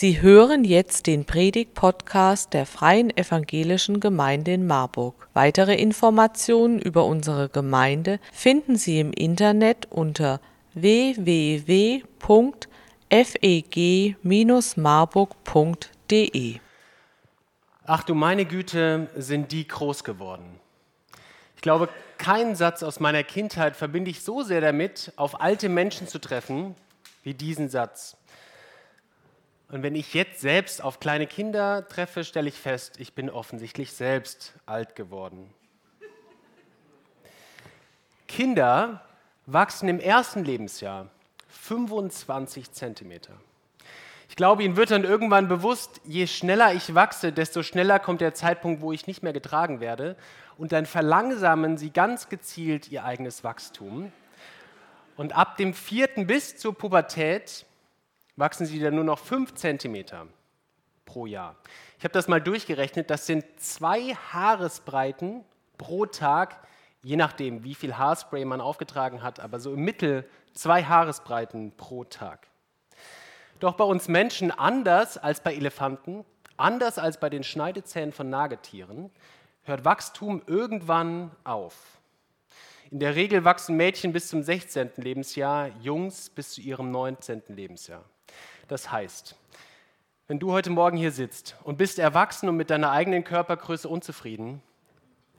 Sie hören jetzt den Predig-Podcast der Freien Evangelischen Gemeinde in Marburg. Weitere Informationen über unsere Gemeinde finden Sie im Internet unter www.feg-marburg.de. Ach du meine Güte, sind die groß geworden. Ich glaube, keinen Satz aus meiner Kindheit verbinde ich so sehr damit, auf alte Menschen zu treffen, wie diesen Satz. Und wenn ich jetzt selbst auf kleine Kinder treffe, stelle ich fest, ich bin offensichtlich selbst alt geworden. Kinder wachsen im ersten Lebensjahr 25 Zentimeter. Ich glaube, ihnen wird dann irgendwann bewusst, je schneller ich wachse, desto schneller kommt der Zeitpunkt, wo ich nicht mehr getragen werde. Und dann verlangsamen sie ganz gezielt ihr eigenes Wachstum. Und ab dem vierten bis zur Pubertät wachsen sie dann nur noch 5 cm pro Jahr. Ich habe das mal durchgerechnet, das sind zwei Haaresbreiten pro Tag, je nachdem, wie viel Haarspray man aufgetragen hat, aber so im Mittel zwei Haaresbreiten pro Tag. Doch bei uns Menschen anders als bei Elefanten, anders als bei den Schneidezähnen von Nagetieren, hört Wachstum irgendwann auf. In der Regel wachsen Mädchen bis zum 16. Lebensjahr, Jungs bis zu ihrem 19. Lebensjahr. Das heißt, wenn du heute Morgen hier sitzt und bist erwachsen und mit deiner eigenen Körpergröße unzufrieden,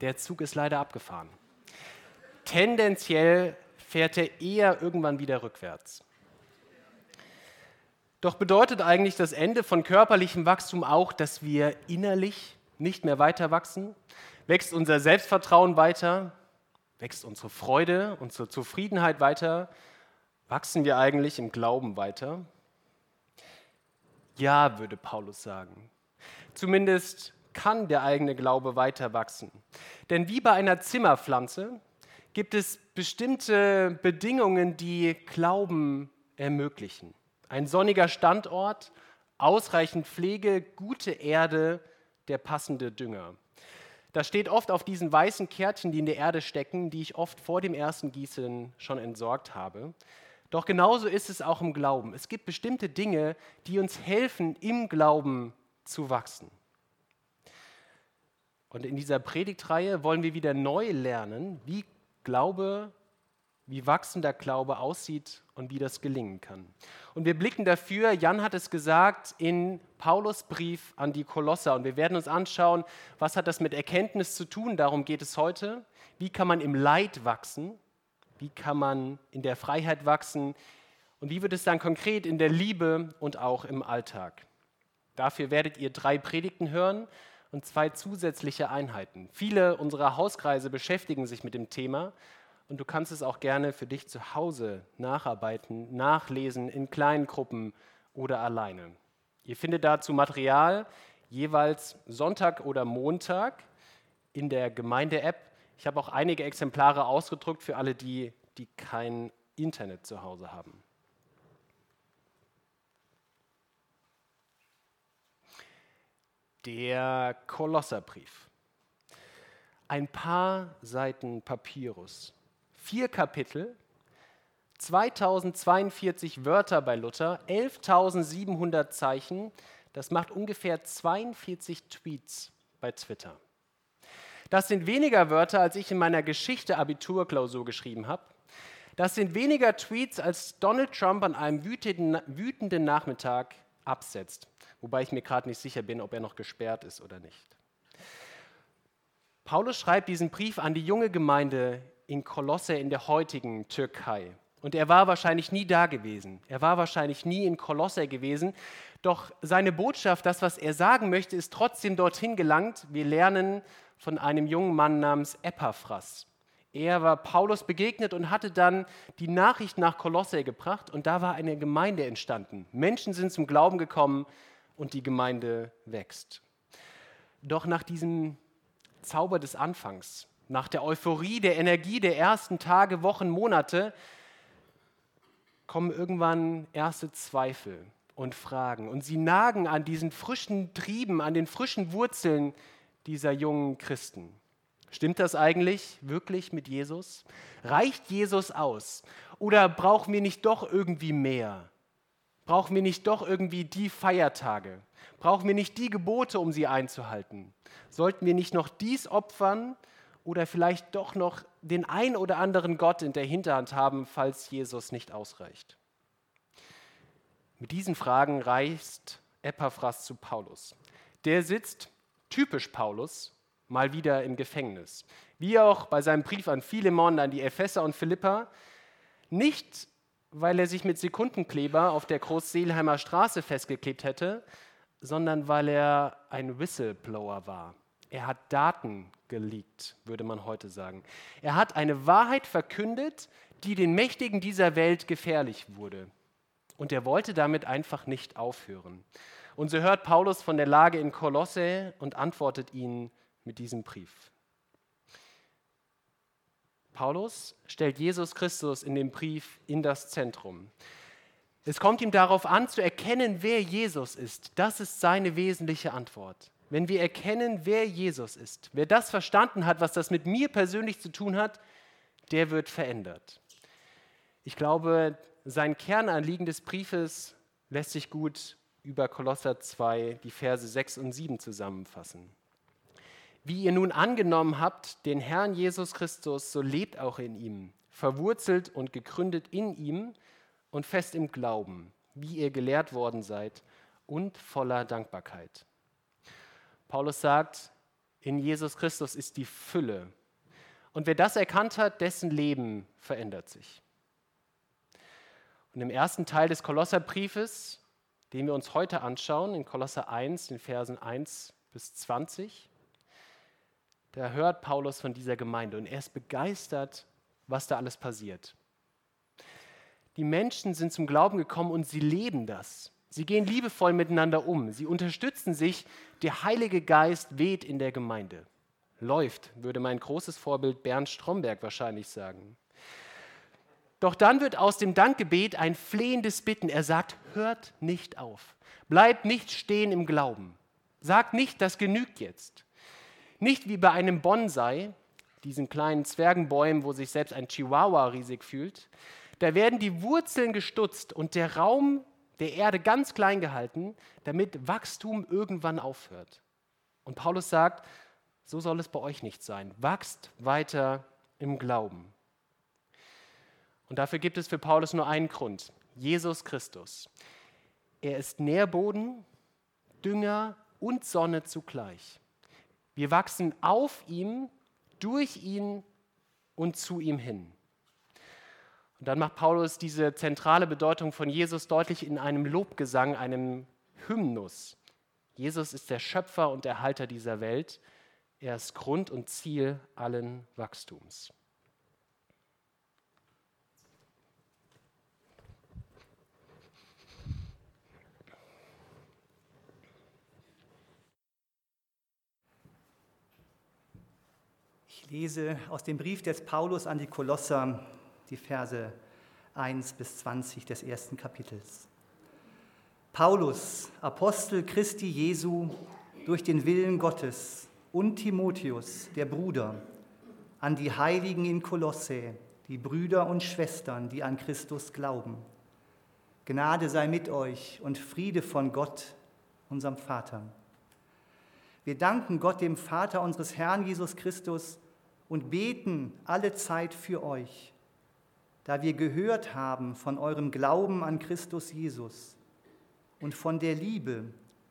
der Zug ist leider abgefahren. Tendenziell fährt er eher irgendwann wieder rückwärts. Doch bedeutet eigentlich das Ende von körperlichem Wachstum auch, dass wir innerlich nicht mehr weiter wachsen? Wächst unser Selbstvertrauen weiter? Wächst unsere Freude, unsere Zufriedenheit weiter? Wachsen wir eigentlich im Glauben weiter? Ja, würde Paulus sagen. Zumindest kann der eigene Glaube weiter wachsen. Denn wie bei einer Zimmerpflanze gibt es bestimmte Bedingungen, die Glauben ermöglichen. Ein sonniger Standort, ausreichend Pflege, gute Erde, der passende Dünger. Das steht oft auf diesen weißen Kärtchen, die in der Erde stecken, die ich oft vor dem ersten Gießen schon entsorgt habe. Doch genauso ist es auch im Glauben. Es gibt bestimmte Dinge, die uns helfen, im Glauben zu wachsen. Und in dieser Predigtreihe wollen wir wieder neu lernen, wie Glaube, wie wachsender Glaube aussieht und wie das gelingen kann. Und wir blicken dafür, Jan hat es gesagt, in Paulus Brief an die Kolosser. Und wir werden uns anschauen, was hat das mit Erkenntnis zu tun, darum geht es heute. Wie kann man im Leid wachsen? Wie kann man in der Freiheit wachsen? Und wie wird es dann konkret in der Liebe und auch im Alltag? Dafür werdet ihr drei Predigten hören und zwei zusätzliche Einheiten. Viele unserer Hauskreise beschäftigen sich mit dem Thema und du kannst es auch gerne für dich zu Hause nacharbeiten, nachlesen in kleinen Gruppen oder alleine. Ihr findet dazu Material jeweils Sonntag oder Montag in der Gemeinde-App ich habe auch einige Exemplare ausgedruckt für alle die, die kein Internet zu Hause haben. Der Kolosserbrief. Ein paar Seiten Papyrus, vier Kapitel, 2042 Wörter bei Luther, 11.700 Zeichen, das macht ungefähr 42 Tweets bei Twitter. Das sind weniger Wörter, als ich in meiner Geschichte-Abiturklausur geschrieben habe. Das sind weniger Tweets, als Donald Trump an einem wütenden Nachmittag absetzt. Wobei ich mir gerade nicht sicher bin, ob er noch gesperrt ist oder nicht. Paulus schreibt diesen Brief an die junge Gemeinde in Kolosse in der heutigen Türkei. Und er war wahrscheinlich nie da gewesen. Er war wahrscheinlich nie in Kolosse gewesen. Doch seine Botschaft, das, was er sagen möchte, ist trotzdem dorthin gelangt. Wir lernen von einem jungen Mann namens Epaphras. Er war Paulus begegnet und hatte dann die Nachricht nach Kolosse gebracht und da war eine Gemeinde entstanden. Menschen sind zum Glauben gekommen und die Gemeinde wächst. Doch nach diesem Zauber des Anfangs, nach der Euphorie, der Energie der ersten Tage, Wochen, Monate, kommen irgendwann erste Zweifel und Fragen. Und sie nagen an diesen frischen Trieben, an den frischen Wurzeln dieser jungen Christen. Stimmt das eigentlich wirklich mit Jesus? Reicht Jesus aus? Oder brauchen wir nicht doch irgendwie mehr? Brauchen wir nicht doch irgendwie die Feiertage? Brauchen wir nicht die Gebote, um sie einzuhalten? Sollten wir nicht noch dies opfern oder vielleicht doch noch den ein oder anderen Gott in der Hinterhand haben, falls Jesus nicht ausreicht? Mit diesen Fragen reist Epaphras zu Paulus. Der sitzt, typisch Paulus, mal wieder im Gefängnis. Wie auch bei seinem Brief an Philemon, an die Epheser und Philippa. Nicht, weil er sich mit Sekundenkleber auf der Großseelheimer Straße festgeklebt hätte, sondern weil er ein Whistleblower war. Er hat Daten geleakt, würde man heute sagen. Er hat eine Wahrheit verkündet, die den Mächtigen dieser Welt gefährlich wurde. Und er wollte damit einfach nicht aufhören. Und so hört Paulus von der Lage in Kolosse und antwortet ihnen mit diesem Brief. Paulus stellt Jesus Christus in dem Brief in das Zentrum. Es kommt ihm darauf an, zu erkennen, wer Jesus ist. Das ist seine wesentliche Antwort. Wenn wir erkennen, wer Jesus ist, wer das verstanden hat, was das mit mir persönlich zu tun hat, der wird verändert. Ich glaube, sein Kernanliegen des Briefes lässt sich gut über Kolosser 2, die Verse 6 und 7 zusammenfassen. Wie ihr nun angenommen habt, den Herrn Jesus Christus, so lebt auch in ihm, verwurzelt und gegründet in ihm und fest im Glauben, wie ihr gelehrt worden seid und voller Dankbarkeit. Paulus sagt, in Jesus Christus ist die Fülle. Und wer das erkannt hat, dessen Leben verändert sich. Und im ersten Teil des Kolosserbriefes, den wir uns heute anschauen, in Kolosser 1, in Versen 1 bis 20, da hört Paulus von dieser Gemeinde und er ist begeistert, was da alles passiert. Die Menschen sind zum Glauben gekommen und sie leben das. Sie gehen liebevoll miteinander um. Sie unterstützen sich. Der Heilige Geist weht in der Gemeinde. Läuft, würde mein großes Vorbild Bernd Stromberg wahrscheinlich sagen. Doch dann wird aus dem Dankgebet ein flehendes Bitten. Er sagt, hört nicht auf. Bleibt nicht stehen im Glauben. Sagt nicht, das genügt jetzt. Nicht wie bei einem Bonsai, diesen kleinen Zwergenbäumen, wo sich selbst ein Chihuahua riesig fühlt. Da werden die Wurzeln gestutzt und der Raum der Erde ganz klein gehalten, damit Wachstum irgendwann aufhört. Und Paulus sagt, so soll es bei euch nicht sein. Wachst weiter im Glauben. Und dafür gibt es für Paulus nur einen Grund. Jesus Christus. Er ist Nährboden, Dünger und Sonne zugleich. Wir wachsen auf ihm, durch ihn und zu ihm hin. Und dann macht Paulus diese zentrale Bedeutung von Jesus deutlich in einem Lobgesang, einem Hymnus. Jesus ist der Schöpfer und Erhalter dieser Welt. Er ist Grund und Ziel allen Wachstums. Lese aus dem Brief des Paulus an die Kolosser die Verse 1 bis 20 des ersten Kapitels. Paulus, Apostel Christi Jesu, durch den Willen Gottes und Timotheus, der Bruder, an die Heiligen in Kolosse, die Brüder und Schwestern, die an Christus glauben. Gnade sei mit euch und Friede von Gott, unserem Vater. Wir danken Gott, dem Vater unseres Herrn Jesus Christus, und beten alle Zeit für euch da wir gehört haben von eurem Glauben an Christus Jesus und von der Liebe,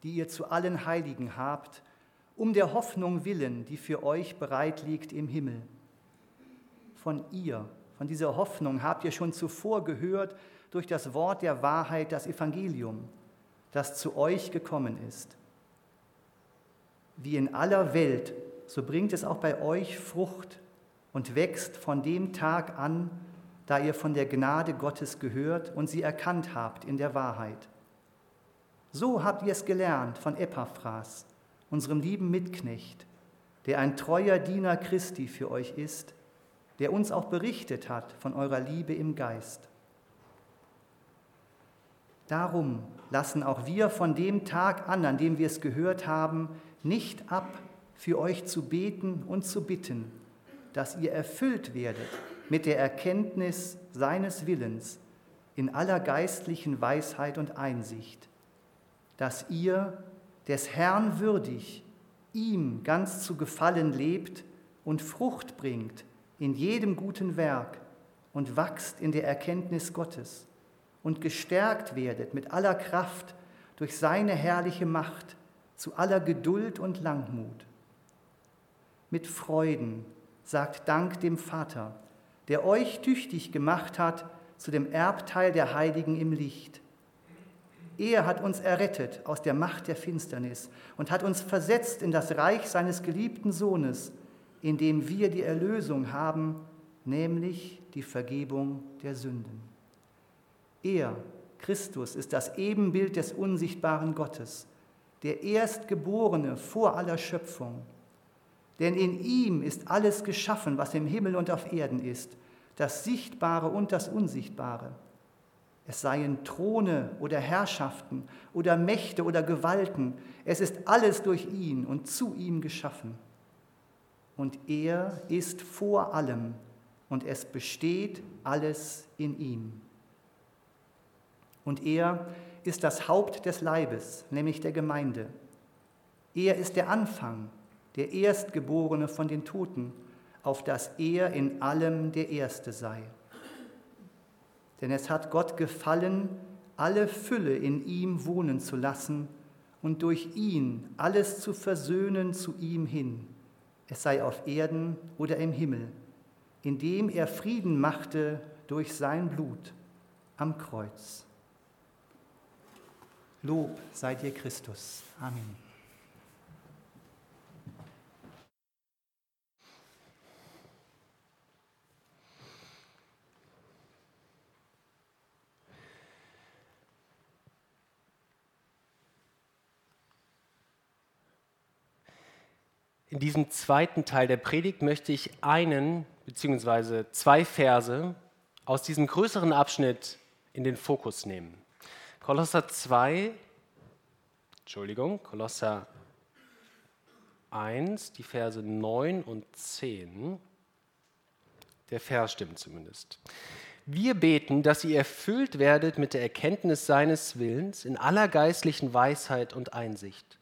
die ihr zu allen Heiligen habt, um der Hoffnung willen, die für euch bereit liegt im Himmel. Von ihr, von dieser Hoffnung habt ihr schon zuvor gehört durch das Wort der Wahrheit, das Evangelium, das zu euch gekommen ist. Wie in aller Welt, so bringt es auch bei euch Frucht und wächst von dem Tag an, da ihr von der Gnade Gottes gehört und sie erkannt habt in der Wahrheit. So habt ihr es gelernt von Epaphras, unserem lieben Mitknecht, der ein treuer Diener Christi für euch ist, der uns auch berichtet hat von eurer Liebe im Geist. Darum lassen auch wir von dem Tag an, an dem wir es gehört haben, nicht ab, für euch zu beten und zu bitten, dass ihr erfüllt werdet mit der Erkenntnis seines Willens in aller geistlichen Weisheit und Einsicht, dass ihr, des Herrn würdig, ihm ganz zu gefallen lebt und Frucht bringt in jedem guten Werk und wachst in der Erkenntnis Gottes und gestärkt werdet mit aller Kraft durch seine herrliche Macht zu aller Geduld und Langmut. Mit Freuden sagt Dank dem Vater, der euch tüchtig gemacht hat zu dem Erbteil der Heiligen im Licht. Er hat uns errettet aus der Macht der Finsternis und hat uns versetzt in das Reich seines geliebten Sohnes, in dem wir die Erlösung haben, nämlich die Vergebung der Sünden. Er, Christus, ist das Ebenbild des unsichtbaren Gottes, der Erstgeborene vor aller Schöpfung. Denn in ihm ist alles geschaffen, was im Himmel und auf Erden ist, das Sichtbare und das Unsichtbare. Es seien Throne oder Herrschaften oder Mächte oder Gewalten, es ist alles durch ihn und zu ihm geschaffen. Und er ist vor allem und es besteht alles in ihm. Und er ist das Haupt des Leibes, nämlich der Gemeinde. Er ist der Anfang, der Erstgeborene von den Toten, auf dass er in allem der Erste sei. Denn es hat Gott gefallen, alle Fülle in ihm wohnen zu lassen und durch ihn alles zu versöhnen zu ihm hin, es sei auf Erden oder im Himmel, indem er Frieden machte durch sein Blut am Kreuz. Lob sei dir Christus. Amen. In diesem zweiten Teil der Predigt möchte ich einen bzw. zwei Verse aus diesem größeren Abschnitt in den Fokus nehmen. Kolosser 2, Entschuldigung, Kolosser 1, die Verse 9 und 10. Der Vers stimmt zumindest. Wir beten, dass ihr erfüllt werdet mit der Erkenntnis seines Willens in aller geistlichen Weisheit und Einsicht,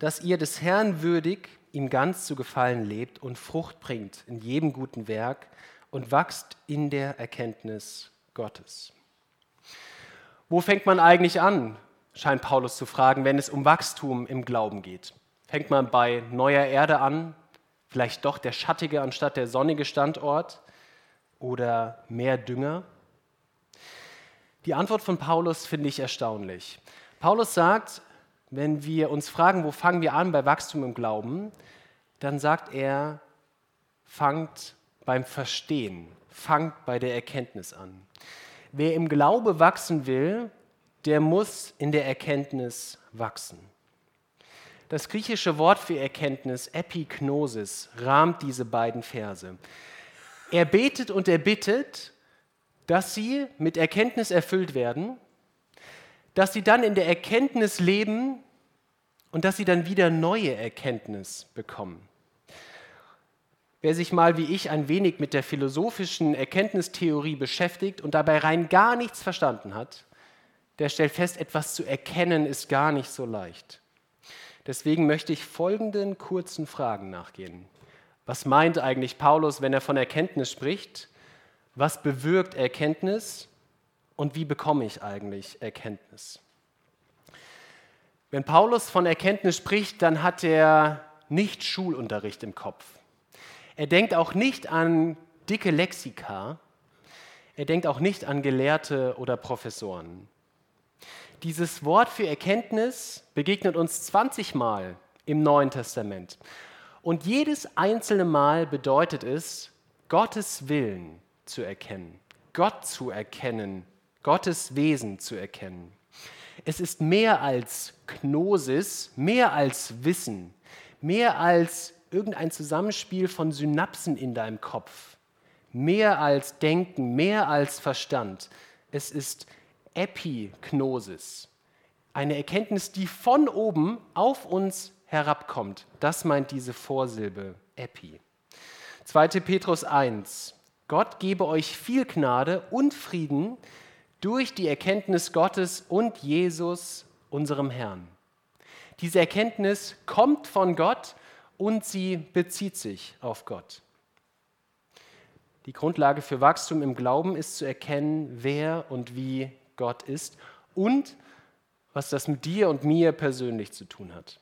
dass ihr des Herrn würdig, ihm ganz zu gefallen lebt und Frucht bringt in jedem guten Werk und wachst in der Erkenntnis Gottes. Wo fängt man eigentlich an, scheint Paulus zu fragen, wenn es um Wachstum im Glauben geht? Fängt man bei neuer Erde an, vielleicht doch der schattige anstatt der sonnige Standort oder mehr Dünger? Die Antwort von Paulus finde ich erstaunlich. Paulus sagt, wenn wir uns fragen, wo fangen wir an bei Wachstum im Glauben, dann sagt er, fangt beim Verstehen, fangt bei der Erkenntnis an. Wer im Glaube wachsen will, der muss in der Erkenntnis wachsen. Das griechische Wort für Erkenntnis, Epignosis, rahmt diese beiden Verse. Er betet und er bittet, dass sie mit Erkenntnis erfüllt werden, dass sie dann in der Erkenntnis leben und dass sie dann wieder neue Erkenntnis bekommen. Wer sich mal wie ich ein wenig mit der philosophischen Erkenntnistheorie beschäftigt und dabei rein gar nichts verstanden hat, der stellt fest, etwas zu erkennen ist gar nicht so leicht. Deswegen möchte ich folgenden kurzen Fragen nachgehen. Was meint eigentlich Paulus, wenn er von Erkenntnis spricht? Was bewirkt Erkenntnis? Und wie bekomme ich eigentlich Erkenntnis? Wenn Paulus von Erkenntnis spricht, dann hat er nicht Schulunterricht im Kopf. Er denkt auch nicht an dicke Lexika. Er denkt auch nicht an Gelehrte oder Professoren. Dieses Wort für Erkenntnis begegnet uns 20 Mal im Neuen Testament. Und jedes einzelne Mal bedeutet es, Gottes Willen zu erkennen, Gott zu erkennen, Gottes Wesen zu erkennen. Es ist mehr als Gnosis, mehr als Wissen, mehr als irgendein Zusammenspiel von Synapsen in deinem Kopf. Mehr als Denken, mehr als Verstand. Es ist Epignosis. Eine Erkenntnis, die von oben auf uns herabkommt. Das meint diese Vorsilbe Epi. 2. Petrus 1. Gott gebe euch viel Gnade und Frieden durch die Erkenntnis Gottes und Jesus, unserem Herrn. Diese Erkenntnis kommt von Gott und sie bezieht sich auf Gott. Die Grundlage für Wachstum im Glauben ist zu erkennen, wer und wie Gott ist und was das mit dir und mir persönlich zu tun hat.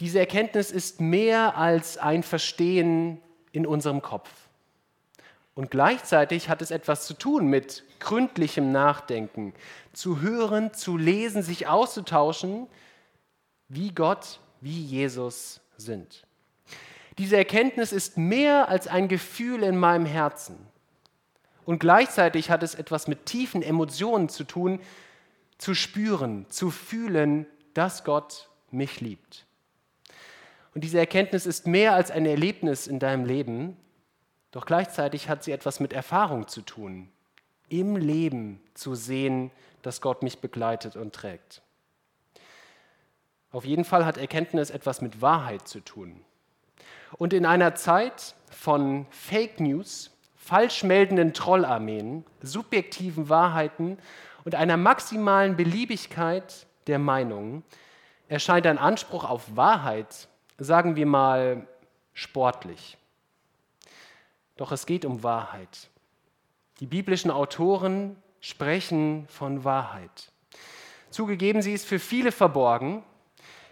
Diese Erkenntnis ist mehr als ein Verstehen in unserem Kopf. Und gleichzeitig hat es etwas zu tun mit gründlichem Nachdenken, zu hören, zu lesen, sich auszutauschen, wie Gott, wie Jesus sind. Diese Erkenntnis ist mehr als ein Gefühl in meinem Herzen. Und gleichzeitig hat es etwas mit tiefen Emotionen zu tun, zu spüren, zu fühlen, dass Gott mich liebt. Und diese Erkenntnis ist mehr als ein Erlebnis in deinem Leben, doch gleichzeitig hat sie etwas mit Erfahrung zu tun, im Leben zu sehen, dass Gott mich begleitet und trägt. Auf jeden Fall hat Erkenntnis etwas mit Wahrheit zu tun. Und in einer Zeit von Fake News, falsch meldenden Trollarmeen, subjektiven Wahrheiten und einer maximalen Beliebigkeit der Meinungen erscheint ein Anspruch auf Wahrheit, sagen wir mal, sportlich. Doch es geht um Wahrheit. Die biblischen Autoren sprechen von Wahrheit. Zugegeben, sie ist für viele verborgen,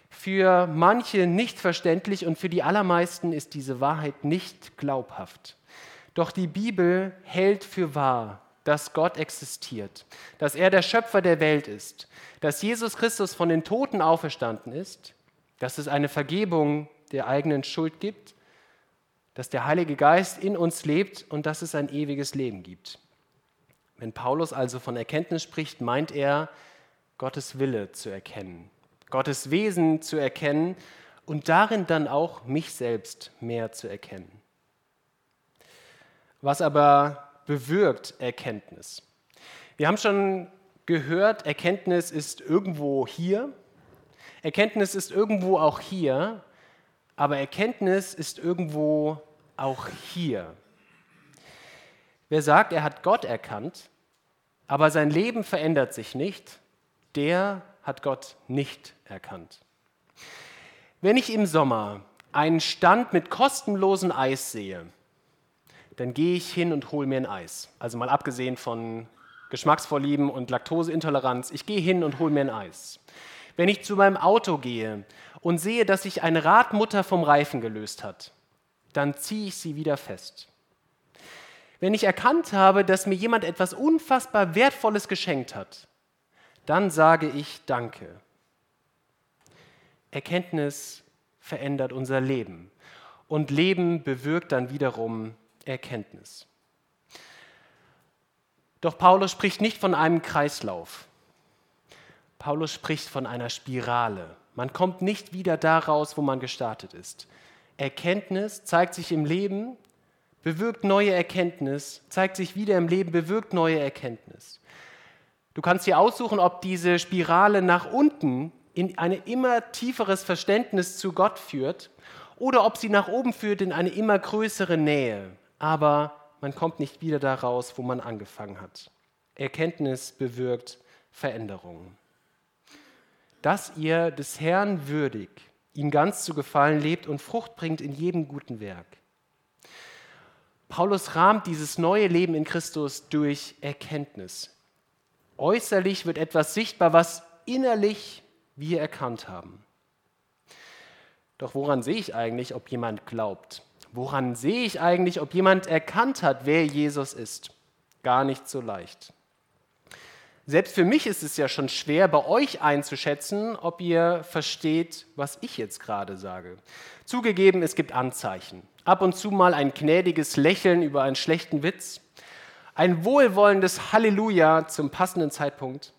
für manche nicht verständlich und für die allermeisten ist diese Wahrheit nicht glaubhaft. Doch die Bibel hält für wahr, dass Gott existiert, dass er der Schöpfer der Welt ist, dass Jesus Christus von den Toten auferstanden ist, dass es eine Vergebung der eigenen Schuld gibt, dass der Heilige Geist in uns lebt und dass es ein ewiges Leben gibt. Wenn Paulus also von Erkenntnis spricht, meint er, Gottes Wille zu erkennen, Gottes Wesen zu erkennen und darin dann auch mich selbst mehr zu erkennen. Was aber bewirkt Erkenntnis? Wir haben schon gehört, Erkenntnis ist irgendwo hier. Erkenntnis ist irgendwo auch hier, aber Erkenntnis ist irgendwo auch hier. Wer sagt, er hat Gott erkannt, aber sein Leben verändert sich nicht, der hat Gott nicht erkannt. Wenn ich im Sommer einen Stand mit kostenlosem Eis sehe, dann gehe ich hin und hole mir ein Eis. Also mal abgesehen von Geschmacksvorlieben und Laktoseintoleranz, ich gehe hin und hole mir ein Eis. Wenn ich zu meinem Auto gehe und sehe, dass sich eine Radmutter vom Reifen gelöst hat, dann ziehe ich sie wieder fest. Wenn ich erkannt habe, dass mir jemand etwas unfassbar Wertvolles geschenkt hat, dann sage ich Danke. Erkenntnis verändert unser Leben und Leben bewirkt dann wiederum Erkenntnis. Doch Paulus spricht nicht von einem Kreislauf. Paulus spricht von einer Spirale. Man kommt nicht wieder da raus, wo man gestartet ist. Erkenntnis zeigt sich im Leben, bewirkt neue Erkenntnis, zeigt sich wieder im Leben, bewirkt neue Erkenntnis. Du kannst dir aussuchen, ob diese Spirale nach unten in ein immer tieferes Verständnis zu Gott führt oder ob sie nach oben führt in eine immer größere Nähe. Aber man kommt nicht wieder da raus, wo man angefangen hat. Erkenntnis bewirkt Veränderungen. Dass ihr des Herrn würdig, ihm ganz zu gefallen lebt und Frucht bringt in jedem guten Werk. Paulus rahmt dieses neue Leben in Christus durch Erkenntnis. Äußerlich wird etwas sichtbar, was innerlich wir erkannt haben. Doch woran sehe ich eigentlich, ob jemand glaubt? Woran sehe ich eigentlich, ob jemand erkannt hat, wer Jesus ist? Gar nicht so leicht. Selbst für mich ist es ja schon schwer, bei euch einzuschätzen, ob ihr versteht, was ich jetzt gerade sage. Zugegeben, es gibt Anzeichen. Ab und zu mal ein gnädiges Lächeln über einen schlechten Witz, ein wohlwollendes Halleluja zum passenden Zeitpunkt,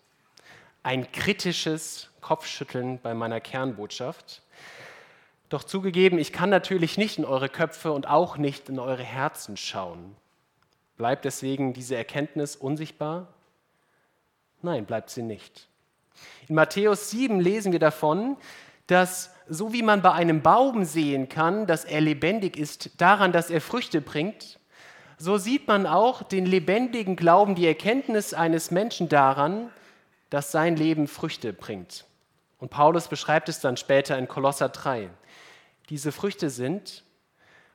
ein kritisches Kopfschütteln bei meiner Kernbotschaft. Doch zugegeben, ich kann natürlich nicht in eure Köpfe und auch nicht in eure Herzen schauen. Bleibt deswegen diese Erkenntnis unsichtbar? Nein, bleibt sie nicht. In Matthäus 7 lesen wir davon, dass so wie man bei einem Baum sehen kann, dass er lebendig ist daran, dass er Früchte bringt, so sieht man auch den lebendigen Glauben, die Erkenntnis eines Menschen daran, dass sein Leben Früchte bringt. Und Paulus beschreibt es dann später in Kolosser 3. Diese Früchte sind,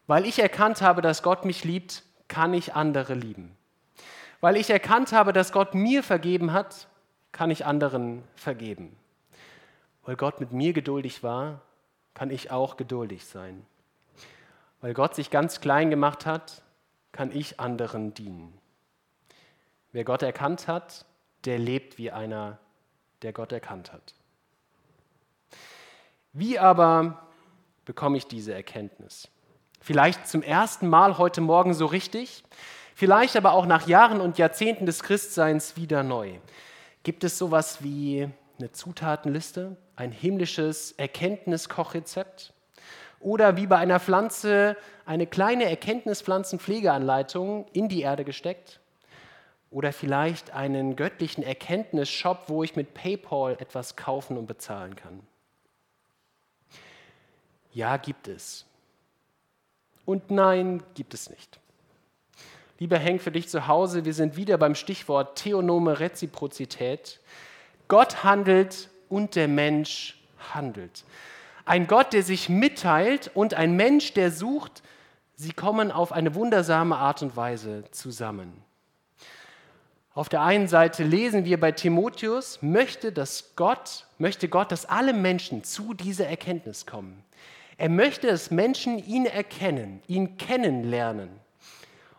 weil ich erkannt habe, dass Gott mich liebt, kann ich andere lieben. Weil ich erkannt habe, dass Gott mir vergeben hat, kann ich anderen vergeben. Weil Gott mit mir geduldig war, kann ich auch geduldig sein. Weil Gott sich ganz klein gemacht hat, kann ich anderen dienen. Wer Gott erkannt hat, der lebt wie einer, der Gott erkannt hat. Wie aber bekomme ich diese Erkenntnis? Vielleicht zum ersten Mal heute Morgen so richtig, vielleicht aber auch nach Jahren und Jahrzehnten des Christseins wieder neu. Gibt es sowas wie eine Zutatenliste, ein himmlisches Erkenntniskochrezept? Oder wie bei einer Pflanze eine kleine Erkenntnispflanzenpflegeanleitung in die Erde gesteckt? Oder vielleicht einen göttlichen Erkenntnisshop, wo ich mit PayPal etwas kaufen und bezahlen kann? Ja, gibt es. Und nein, gibt es nicht. Lieber Henk, für dich zu Hause, wir sind wieder beim Stichwort theonome Reziprozität. Gott handelt und der Mensch handelt. Ein Gott, der sich mitteilt und ein Mensch, der sucht, sie kommen auf eine wundersame Art und Weise zusammen. Auf der einen Seite lesen wir bei Timotheus, möchte, dass Gott, möchte Gott, dass alle Menschen zu dieser Erkenntnis kommen. Er möchte, dass Menschen ihn erkennen, ihn kennenlernen.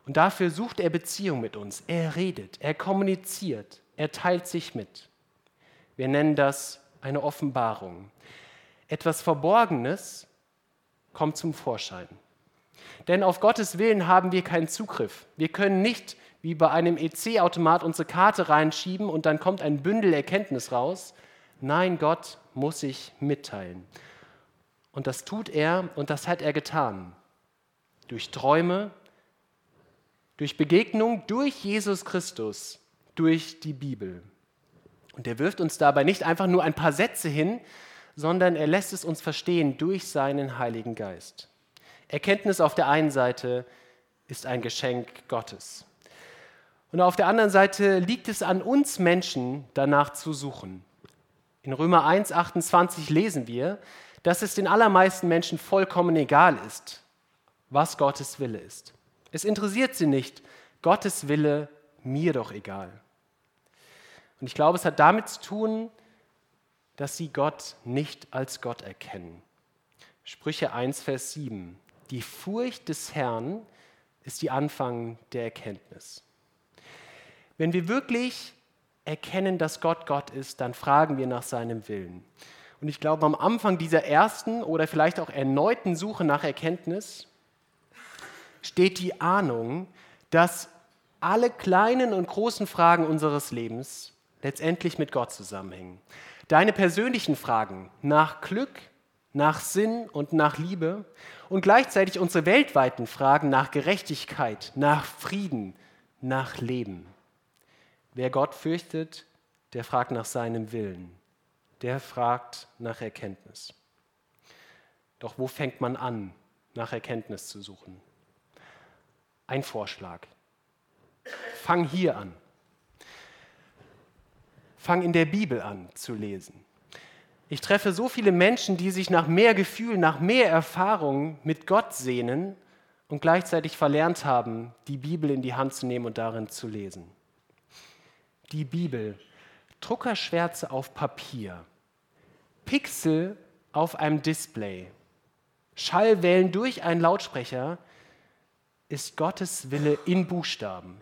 Und dafür sucht er Beziehung mit uns. Er redet, er kommuniziert, er teilt sich mit. Wir nennen das eine Offenbarung. Etwas Verborgenes kommt zum Vorschein. Denn auf Gottes Willen haben wir keinen Zugriff. Wir können nicht wie bei einem EC-Automat unsere Karte reinschieben und dann kommt ein Bündel Erkenntnis raus. Nein, Gott muss sich mitteilen. Und das tut er und das hat er getan. Durch Träume, durch Begegnung, durch Jesus Christus, durch die Bibel. Und er wirft uns dabei nicht einfach nur ein paar Sätze hin, sondern er lässt es uns verstehen durch seinen Heiligen Geist. Erkenntnis auf der einen Seite ist ein Geschenk Gottes. Und auf der anderen Seite liegt es an uns Menschen, danach zu suchen. In Römer 1, 28 lesen wir, dass es den allermeisten Menschen vollkommen egal ist, was Gottes Wille ist. Es interessiert sie nicht, Gottes Wille mir doch egal. Und ich glaube, es hat damit zu tun, dass sie Gott nicht als Gott erkennen. Sprüche 1, Vers 7. Die Furcht des Herrn ist die Anfang der Erkenntnis. Wenn wir wirklich erkennen, dass Gott Gott ist, dann fragen wir nach seinem Willen. Und ich glaube, am Anfang dieser ersten oder vielleicht auch erneuten Suche nach Erkenntnis steht die Ahnung, dass alle kleinen und großen Fragen unseres Lebens letztendlich mit Gott zusammenhängen. Deine persönlichen Fragen nach Glück, nach Sinn und nach Liebe und gleichzeitig unsere weltweiten Fragen nach Gerechtigkeit, nach Frieden, nach Leben. Wer Gott fürchtet, der fragt nach seinem Willen der fragt nach Erkenntnis. Doch wo fängt man an, nach Erkenntnis zu suchen? Ein Vorschlag. Fang hier an. Fang in der Bibel an zu lesen. Ich treffe so viele Menschen, die sich nach mehr Gefühl, nach mehr Erfahrung mit Gott sehnen und gleichzeitig verlernt haben, die Bibel in die Hand zu nehmen und darin zu lesen. Die Bibel, Druckerschwärze auf Papier, Pixel auf einem Display, Schallwellen durch einen Lautsprecher, ist Gottes Wille in Buchstaben.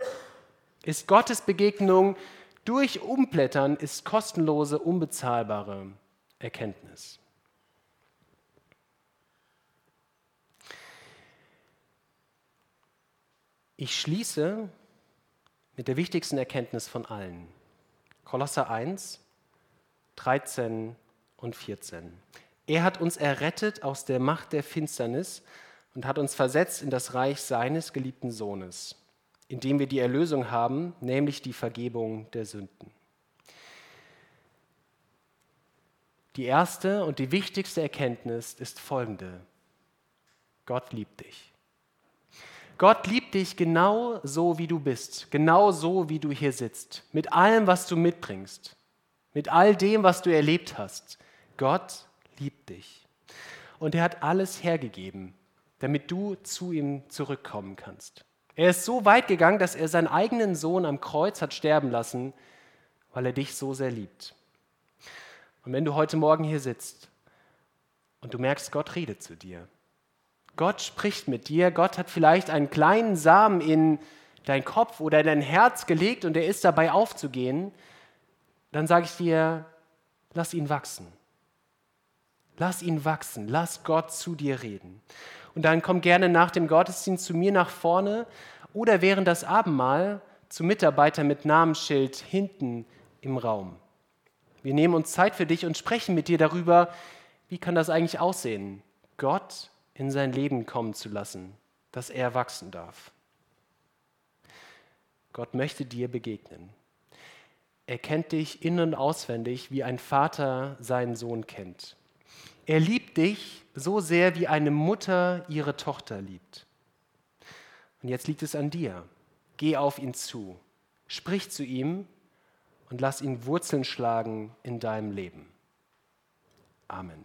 Ist Gottes Begegnung durch Umblättern, ist kostenlose, unbezahlbare Erkenntnis. Ich schließe mit der wichtigsten Erkenntnis von allen. Kolosser 1, 13 und 14. Er hat uns errettet aus der Macht der Finsternis und hat uns versetzt in das Reich seines geliebten Sohnes, in dem wir die Erlösung haben, nämlich die Vergebung der Sünden. Die erste und die wichtigste Erkenntnis ist folgende. Gott liebt dich. Gott liebt dich genau so, wie du bist, genau so, wie du hier sitzt, mit allem, was du mitbringst, mit all dem, was du erlebt hast. Gott liebt dich. Und er hat alles hergegeben, damit du zu ihm zurückkommen kannst. Er ist so weit gegangen, dass er seinen eigenen Sohn am Kreuz hat sterben lassen, weil er dich so sehr liebt. Und wenn du heute Morgen hier sitzt und du merkst, Gott redet zu dir, Gott spricht mit dir, Gott hat vielleicht einen kleinen Samen in dein Kopf oder dein Herz gelegt und er ist dabei aufzugehen, dann sage ich dir, lass ihn wachsen. Lass ihn wachsen, lass Gott zu dir reden. Und dann komm gerne nach dem Gottesdienst zu mir nach vorne oder während das Abendmahl zum Mitarbeiter mit Namensschild hinten im Raum. Wir nehmen uns Zeit für dich und sprechen mit dir darüber, wie kann das eigentlich aussehen, Gott in sein Leben kommen zu lassen, dass er wachsen darf. Gott möchte dir begegnen. Er kennt dich in und auswendig, wie ein Vater seinen Sohn kennt. Er liebt dich so sehr, wie eine Mutter ihre Tochter liebt. Und jetzt liegt es an dir. Geh auf ihn zu, sprich zu ihm und lass ihn Wurzeln schlagen in deinem Leben. Amen.